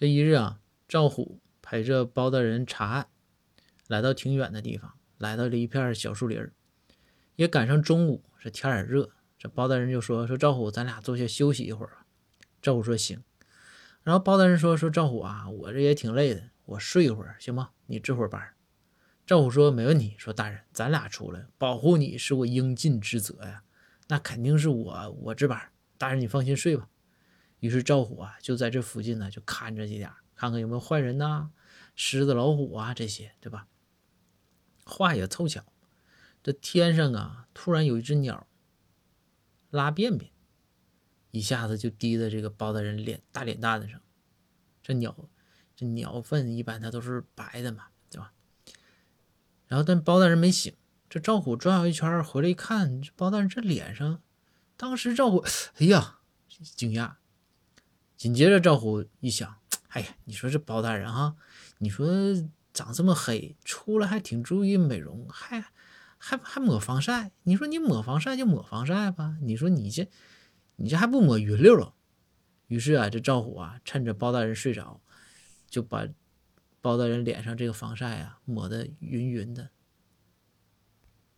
这一日啊，赵虎陪着包大人查案，来到挺远的地方，来到了一片小树林，也赶上中午，这天也热。这包大人就说：“说赵虎，咱俩坐下休息一会儿吧。”赵虎说：“行。”然后包大人说：“说赵虎啊，我这也挺累的，我睡一会儿行吗？你值会儿班。”赵虎说：“没问题。”说：“大人，咱俩出来保护你是我应尽之责呀，那肯定是我我值班。大人你放心睡吧。”于是赵虎啊就在这附近呢，就看着几点，看看有没有坏人呐，狮子、老虎啊这些，对吧？话也凑巧，这天上啊突然有一只鸟。拉便便，一下子就滴在这个包大人脸大脸蛋子上。这鸟，这鸟粪一般它都是白的嘛，对吧？然后但包大人没醒，这赵虎转悠一圈回来一看，这包大人这脸上，当时赵虎，哎呀，惊讶。紧接着赵虎一想，哎呀，你说这包大人哈，你说长这么黑，出来还挺注意美容，还。还还抹防晒？你说你抹防晒就抹防晒吧。你说你这，你这还不抹匀溜了？于是啊，这赵虎啊，趁着包大人睡着，就把包大人脸上这个防晒啊抹得匀匀的，